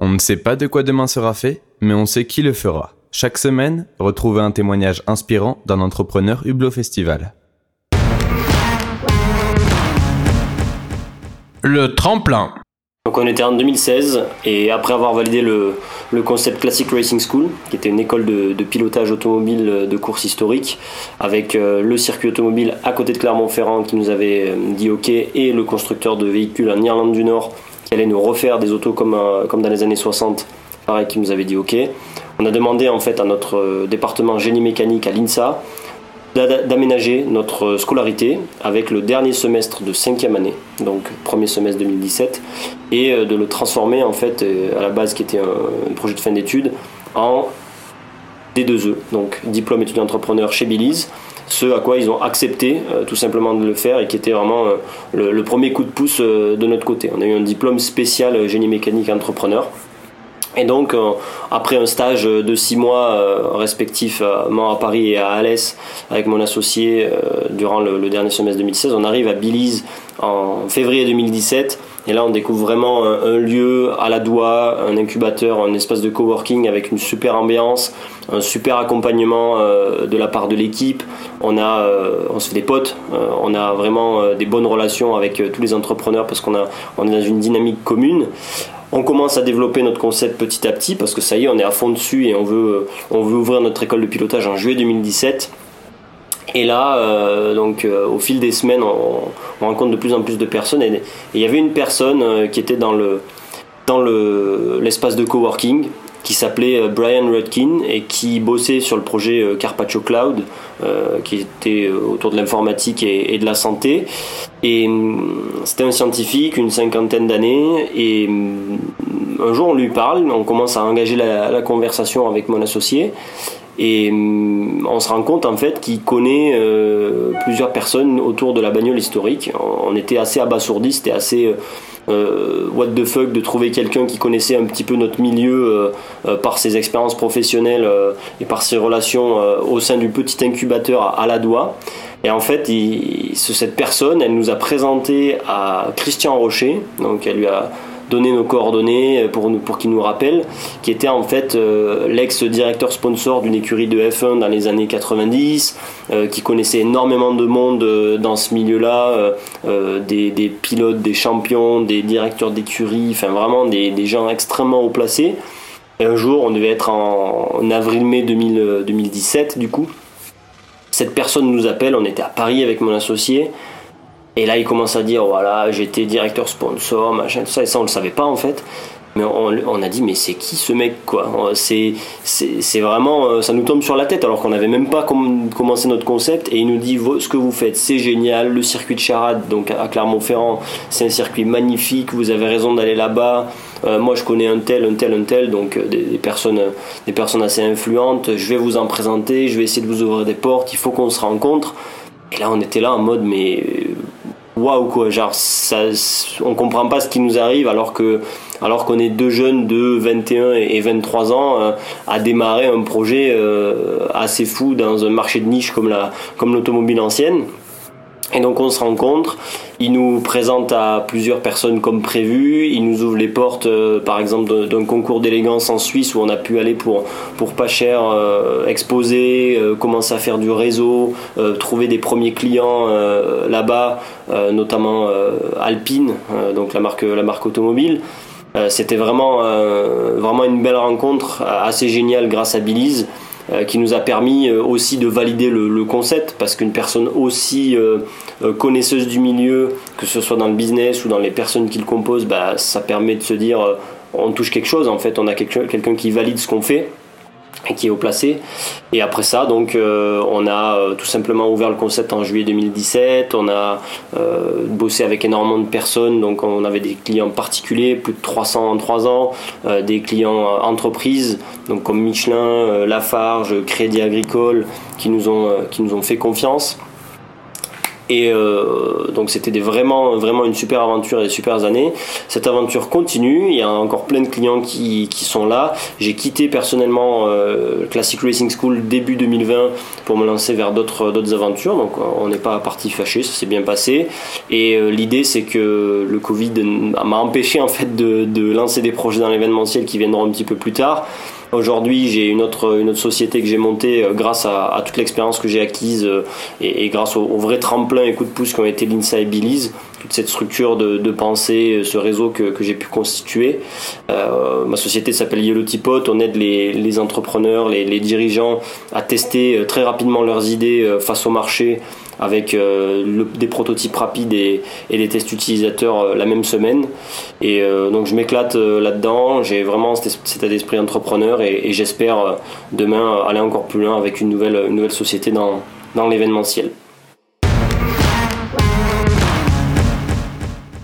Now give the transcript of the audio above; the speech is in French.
On ne sait pas de quoi demain sera fait, mais on sait qui le fera. Chaque semaine, retrouvez un témoignage inspirant d'un entrepreneur Hublot Festival. Le tremplin. Donc on était en 2016 et après avoir validé le, concept Classic Racing School, qui était une école de, pilotage automobile de course historique, avec euh, le circuit automobile à côté de Clermont-Ferrand qui nous avait euh, dit OK et le constructeur de véhicules en Irlande du Nord qui allait nous refaire des autos comme, euh, comme dans les années 60, pareil, qui nous avait dit OK. On a demandé en fait à notre euh, département génie mécanique à l'INSA d'aménager notre scolarité avec le dernier semestre de cinquième année, donc premier semestre 2017, et euh, de le transformer en fait à la base qui était un, projet de fin d'études en D2E, donc diplôme étudiant entrepreneur chez Belize ce à quoi ils ont accepté euh, tout simplement de le faire et qui était vraiment euh, le, premier coup de pouce euh, de notre côté. On a eu un diplôme spécial génie mécanique entrepreneur. Et donc, après un stage de six mois respectivement à Paris et à Alès avec mon associé durant le, dernier semestre 2016, on arrive à Belize en février 2017 et là, on découvre vraiment un, lieu à la doigt, un incubateur, un espace de coworking avec une super ambiance, un super accompagnement euh, de la part de l'équipe. On euh, on se fait des potes, euh, on a vraiment des bonnes relations avec tous les entrepreneurs parce qu'on est dans une dynamique commune. On commence à développer notre concept petit à petit parce que ça y est, on est à fond dessus et on veut, veut ouvrir notre école de pilotage en juillet 2017. Et là, euh, donc, euh, au fil des semaines, on, rencontre de plus en plus de personnes. Et il y avait une personne euh, qui était dans le dans l'espace de coworking qui s'appelait Brian Rudkin et qui bossait sur le projet Carpaccio Cloud, qui était autour de l'informatique et, de la santé. Et hum, c'était un scientifique, une cinquantaine d'années. Et hum, un jour, on lui parle, on commence à engager la conversation avec mon associé. Et hum, on se rend compte en fait qu'il connaît euh, plusieurs personnes autour de la bagnole historique. On était assez abasourdis, c'était assez euh, euh, what the fuck de trouver quelqu'un qui connaissait un petit peu notre milieu par ses expériences professionnelles et par ses relations au sein du petit incubateur à, la doigt. Et en fait, cette personne, elle nous a présenté à Christian Rocher, donc elle lui a donner nos coordonnées pour, pour qu'il nous rappelle, qui était en fait euh, l'ex-directeur sponsor d'une écurie de F1 dans les années 90, euh, qui connaissait énormément de monde euh, dans ce milieu-là, des, pilotes, des champions, des directeurs d'écurie, enfin vraiment des, des, gens extrêmement haut placés. Et un jour, on devait être en, avril-mai 2017 du coup. Cette personne nous appelle, on était à Paris avec mon associé, et là, il commence à dire voilà, j'étais directeur sponsor, machin, tout ça. Et ça, on le savait pas en fait. Mais on, a dit mais c'est qui ce mec quoi? C'est c'est vraiment euh, ça nous tombe sur la tête alors qu'on n'avait même pas commencé notre concept. Et il nous dit ce que vous faites c'est génial. Le circuit de Charade donc à Clermont-Ferrand c'est un circuit magnifique. Vous avez raison d'aller là-bas. Euh, moi je connais un tel un tel un tel. Donc euh, des, des, personnes des personnes assez influentes. Je vais vous en présenter. Je vais essayer de vous ouvrir des portes. Il faut qu'on se rencontre. Et là on était là en mode mais waouh quoi, genre ça, on comprend pas ce qui nous arrive alors qu'on est deux jeunes de 21 et 23 ans euh, à démarrer un projet euh, assez fou dans un marché de niche comme l'automobile ancienne. Et donc on se rencontre, il nous présente à plusieurs personnes comme prévu, il nous ouvre les portes euh, par exemple d'un concours d'élégance en Suisse où on a pu aller pour, pour pas cher euh, exposer, euh, commencer à faire du réseau, trouver des premiers clients là-bas, notamment Alpine, donc la marque, la marque automobile. C'était vraiment, vraiment une belle rencontre, assez géniale grâce à Belize. Euh, qui nous a permis euh, aussi de valider le, concept parce qu'une personne aussi euh, connaisseuse du milieu, que ce soit dans le business ou dans les personnes qui le composent, bah, ça permet de se dire on touche quelque chose en fait, on a quelqu'un qui valide ce qu'on fait qui est au placé. Et après ça, donc, euh, on a euh, tout simplement ouvert le concept en juillet 2017. On a euh, bossé avec énormément de personnes. Donc, on avait des clients particuliers, plus de 300 en 3 ans, des clients entreprises, donc comme Michelin, Lafarge, Crédit Agricole, qui nous ont, qui nous ont fait confiance. Et euh, donc c'était vraiment, vraiment une super aventure et des super années. Cette aventure continue, il y a encore plein de clients qui, qui sont là. J'ai quitté personnellement euh, Classic Racing School début 2020 pour me lancer vers d'autres, d'autres aventures. Donc on n'est pas parti fâché, ça s'est bien passé. Et euh, l'idée c'est que le Covid m'a empêché en fait de, de lancer des projets dans l'événementiel qui viendront un petit peu plus tard. Aujourd'hui, j'ai une autre, une autre société que j'ai montée euh, grâce à, toute l'expérience que j'ai acquise euh, et, grâce au, vrai tremplin et coup de pouce qui ont été l'INSA et toute cette structure de, pensée, ce réseau que, j'ai pu constituer. Euh, ma société s'appelle Yellow Tipot, on aide les, entrepreneurs, les, dirigeants à tester très rapidement leurs idées face au marché avec euh, des prototypes rapides et, des tests utilisateurs euh, la même semaine. Et euh, donc je m'éclate là-dedans, j'ai vraiment cet, état d'esprit entrepreneur et, j'espère demain aller encore plus loin avec une nouvelle, société dans l'événementiel.